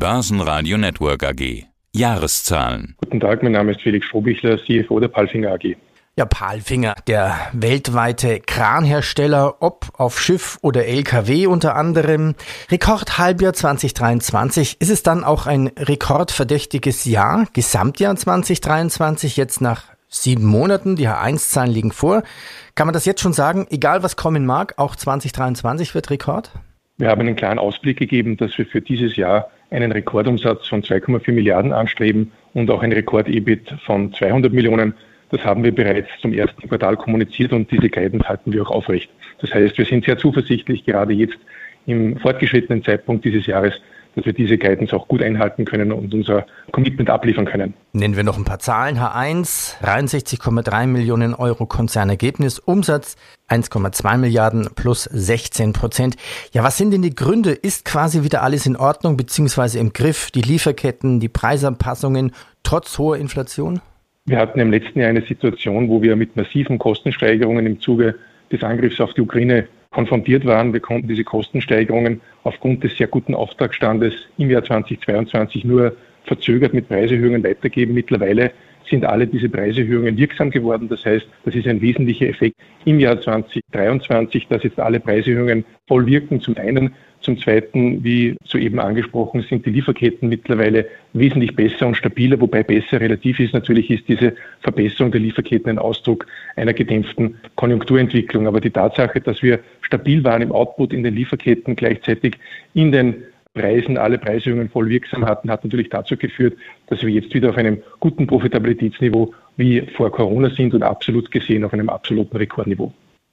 Börsenradio Network AG. Jahreszahlen. Guten Tag, mein Name ist Felix Strohbichler, CFO der Palfinger AG. Ja, Palfinger, der weltweite Kranhersteller, ob auf Schiff oder LKW unter anderem. Rekordhalbjahr 2023. Ist es dann auch ein rekordverdächtiges Jahr? Gesamtjahr 2023, jetzt nach sieben Monaten. Die H1-Zahlen liegen vor. Kann man das jetzt schon sagen? Egal was kommen mag, auch 2023 wird Rekord? Wir haben einen klaren Ausblick gegeben, dass wir für dieses Jahr einen Rekordumsatz von 2,4 Milliarden anstreben und auch ein Rekord-EBIT von 200 Millionen. Das haben wir bereits zum ersten Quartal kommuniziert und diese Guidance halten wir auch aufrecht. Das heißt, wir sind sehr zuversichtlich, gerade jetzt im fortgeschrittenen Zeitpunkt dieses Jahres, dass wir diese Guidance auch gut einhalten können und unser Commitment abliefern können. Nennen wir noch ein paar Zahlen. H1, 63,3 Millionen Euro Konzernergebnis, Umsatz 1,2 Milliarden plus 16 Prozent. Ja, was sind denn die Gründe? Ist quasi wieder alles in Ordnung beziehungsweise im Griff? Die Lieferketten, die Preisanpassungen trotz hoher Inflation? Wir hatten im letzten Jahr eine Situation, wo wir mit massiven Kostensteigerungen im Zuge des Angriffs auf die Ukraine konfrontiert waren. Wir konnten diese Kostensteigerungen aufgrund des sehr guten Auftragsstandes im Jahr 2022 nur verzögert mit Preiserhöhungen weitergeben. Mittlerweile sind alle diese Preiserhöhungen wirksam geworden. Das heißt, das ist ein wesentlicher Effekt im Jahr 2023, dass jetzt alle Preiserhöhungen voll wirken. Zum einen zum Zweiten, wie soeben angesprochen, sind die Lieferketten mittlerweile wesentlich besser und stabiler, wobei besser relativ ist. Natürlich ist diese Verbesserung der Lieferketten ein Ausdruck einer gedämpften Konjunkturentwicklung. Aber die Tatsache, dass wir stabil waren im Output in den Lieferketten, gleichzeitig in den Preisen alle Preiserhöhungen voll wirksam hatten, hat natürlich dazu geführt, dass wir jetzt wieder auf einem guten Profitabilitätsniveau wie vor Corona sind und absolut gesehen auf einem absoluten Rekordniveau.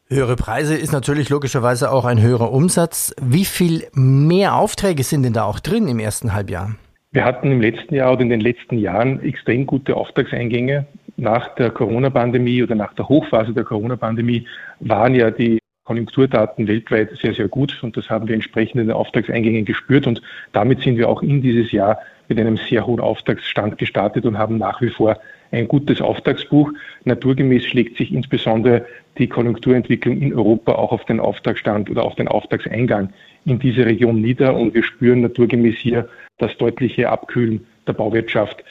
Höhere Preise ist natürlich logischerweise auch ein höherer Umsatz. Wie viel mehr Aufträge sind denn da auch drin im ersten Halbjahr? Wir hatten im letzten Jahr oder in den letzten Jahren extrem gute Auftragseingänge. Nach der Corona-Pandemie oder nach der Hochphase der Corona-Pandemie waren ja die Konjunkturdaten weltweit sehr, sehr gut und das haben wir entsprechend in den Auftragseingängen gespürt und damit sind wir auch in dieses Jahr mit einem sehr hohen Auftragsstand gestartet und haben nach wie vor ein gutes Auftragsbuch. Naturgemäß schlägt sich insbesondere die Konjunkturentwicklung in Europa auch auf den Auftragsstand oder auf den Auftragseingang in diese Region nieder. Und wir spüren naturgemäß hier das deutliche Abkühlen der Bauwirtschaft,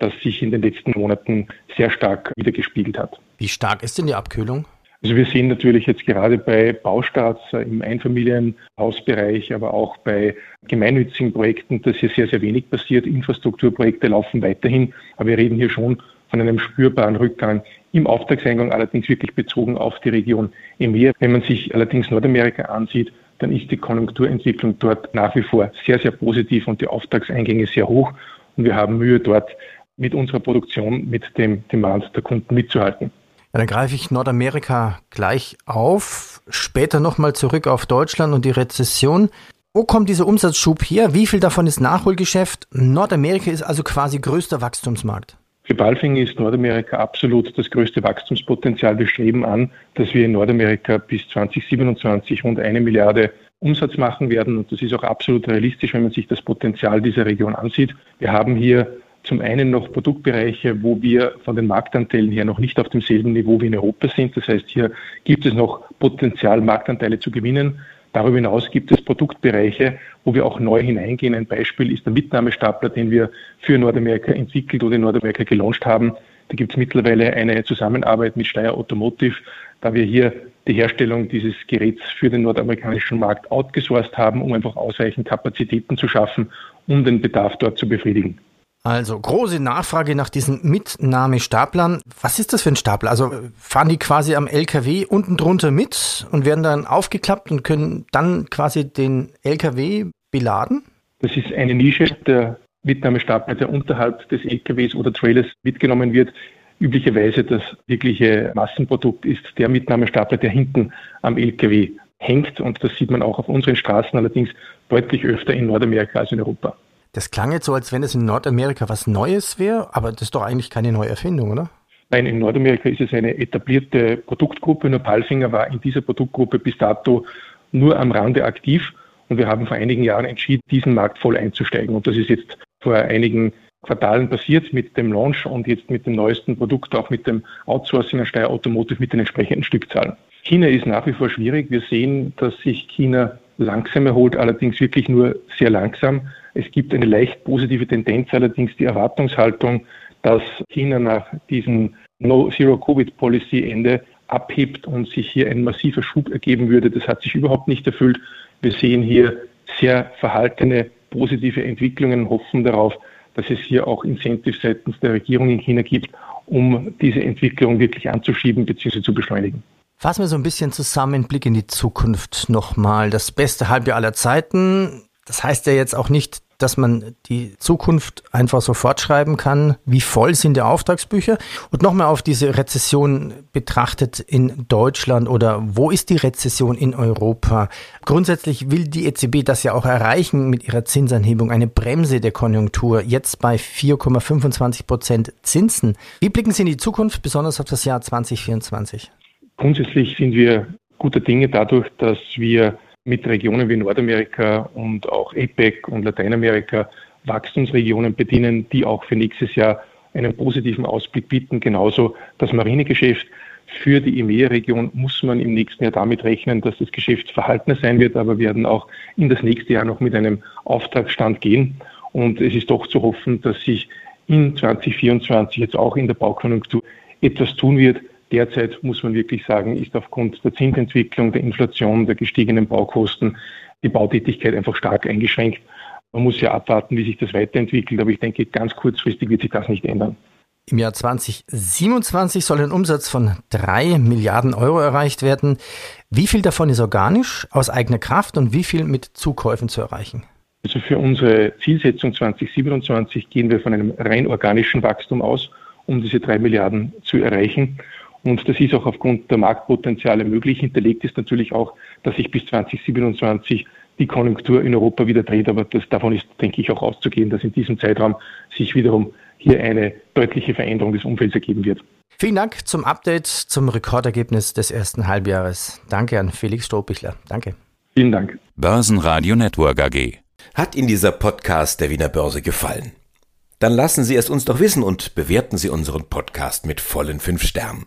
das sich in den letzten Monaten sehr stark wiedergespiegelt hat. Wie stark ist denn die Abkühlung? Also wir sehen natürlich jetzt gerade bei Baustarts im Einfamilienhausbereich, aber auch bei gemeinnützigen Projekten, dass hier sehr, sehr wenig passiert. Infrastrukturprojekte laufen weiterhin, aber wir reden hier schon von einem spürbaren Rückgang im Auftragseingang, allerdings wirklich bezogen auf die Region EMEA. Wenn man sich allerdings Nordamerika ansieht, dann ist die Konjunkturentwicklung dort nach wie vor sehr, sehr positiv und die Auftragseingänge sehr hoch. Und wir haben Mühe dort mit unserer Produktion, mit dem Demand der Kunden mitzuhalten. Ja, dann greife ich Nordamerika gleich auf, später nochmal zurück auf Deutschland und die Rezession. Wo kommt dieser Umsatzschub her? Wie viel davon ist Nachholgeschäft? Nordamerika ist also quasi größter Wachstumsmarkt. Für Balfing ist Nordamerika absolut das größte Wachstumspotenzial. Wir streben an, dass wir in Nordamerika bis 2027 rund eine Milliarde Umsatz machen werden. Und das ist auch absolut realistisch, wenn man sich das Potenzial dieser Region ansieht. Wir haben hier zum einen noch Produktbereiche, wo wir von den Marktanteilen her noch nicht auf demselben Niveau wie in Europa sind. Das heißt, hier gibt es noch Potenzial, Marktanteile zu gewinnen. Darüber hinaus gibt es Produktbereiche, wo wir auch neu hineingehen. Ein Beispiel ist der Mitnahmestapler, den wir für Nordamerika entwickelt oder in Nordamerika gelauncht haben. Da gibt es mittlerweile eine Zusammenarbeit mit Steyr Automotive, da wir hier die Herstellung dieses Geräts für den nordamerikanischen Markt outgesourced haben, um einfach ausreichend Kapazitäten zu schaffen, um den Bedarf dort zu befriedigen. Also große Nachfrage nach diesen Mitnahmestaplern. Was ist das für ein Stapler? Also fahren die quasi am LKW unten drunter mit und werden dann aufgeklappt und können dann quasi den LKW beladen? Das ist eine Nische der Mitnahmestapler, der unterhalb des LKWs oder Trailers mitgenommen wird. Üblicherweise das wirkliche Massenprodukt ist der Mitnahmestapler, der hinten am LKW hängt. Und das sieht man auch auf unseren Straßen allerdings deutlich öfter in Nordamerika als in Europa. Das klang jetzt so, als wenn es in Nordamerika was Neues wäre, aber das ist doch eigentlich keine neue Erfindung, oder? Nein, in Nordamerika ist es eine etablierte Produktgruppe. Nur Palfinger war in dieser Produktgruppe bis dato nur am Rande aktiv. Und wir haben vor einigen Jahren entschieden, diesen Markt voll einzusteigen. Und das ist jetzt vor einigen Quartalen passiert mit dem Launch und jetzt mit dem neuesten Produkt, auch mit dem Outsourcing an Steyr Automotive mit den entsprechenden Stückzahlen. China ist nach wie vor schwierig. Wir sehen, dass sich China langsam erholt, allerdings wirklich nur sehr langsam. Es gibt eine leicht positive Tendenz, allerdings die Erwartungshaltung, dass China nach diesem No-Zero-Covid-Policy-Ende abhebt und sich hier ein massiver Schub ergeben würde. Das hat sich überhaupt nicht erfüllt. Wir sehen hier sehr verhaltene positive Entwicklungen, hoffen darauf, dass es hier auch Incentives seitens der Regierung in China gibt, um diese Entwicklung wirklich anzuschieben bzw. zu beschleunigen. Fassen wir so ein bisschen zusammen, Blick in die Zukunft nochmal. Das beste Halbjahr aller Zeiten. Das heißt ja jetzt auch nicht, dass man die Zukunft einfach so fortschreiben kann. Wie voll sind die Auftragsbücher? Und nochmal auf diese Rezession betrachtet in Deutschland oder wo ist die Rezession in Europa? Grundsätzlich will die EZB das ja auch erreichen mit ihrer Zinsanhebung, eine Bremse der Konjunktur, jetzt bei 4,25 Prozent Zinsen. Wie blicken Sie in die Zukunft, besonders auf das Jahr 2024? Grundsätzlich sind wir guter Dinge dadurch, dass wir mit Regionen wie Nordamerika und auch APEC und Lateinamerika Wachstumsregionen bedienen, die auch für nächstes Jahr einen positiven Ausblick bieten. Genauso das Marinegeschäft. Für die EMEA-Region muss man im nächsten Jahr damit rechnen, dass das Geschäft verhaltener sein wird, aber werden auch in das nächste Jahr noch mit einem Auftragsstand gehen. Und es ist doch zu hoffen, dass sich in 2024 jetzt auch in der Baukonjunktur etwas tun wird, Derzeit muss man wirklich sagen, ist aufgrund der Zinsentwicklung, der Inflation, der gestiegenen Baukosten die Bautätigkeit einfach stark eingeschränkt. Man muss ja abwarten, wie sich das weiterentwickelt, aber ich denke, ganz kurzfristig wird sich das nicht ändern. Im Jahr 2027 soll ein Umsatz von drei Milliarden Euro erreicht werden. Wie viel davon ist organisch, aus eigener Kraft und wie viel mit Zukäufen zu erreichen? Also für unsere Zielsetzung 2027 gehen wir von einem rein organischen Wachstum aus, um diese drei Milliarden zu erreichen. Und das ist auch aufgrund der Marktpotenziale möglich. Hinterlegt ist natürlich auch, dass sich bis 2027 die Konjunktur in Europa wieder dreht. Aber das, davon ist, denke ich, auch auszugehen, dass in diesem Zeitraum sich wiederum hier eine deutliche Veränderung des Umfelds ergeben wird. Vielen Dank zum Update zum Rekordergebnis des ersten Halbjahres. Danke an Felix Strohbichler. Danke. Vielen Dank. Börsenradio Network AG. Hat Ihnen dieser Podcast der Wiener Börse gefallen? Dann lassen Sie es uns doch wissen und bewerten Sie unseren Podcast mit vollen fünf Sternen.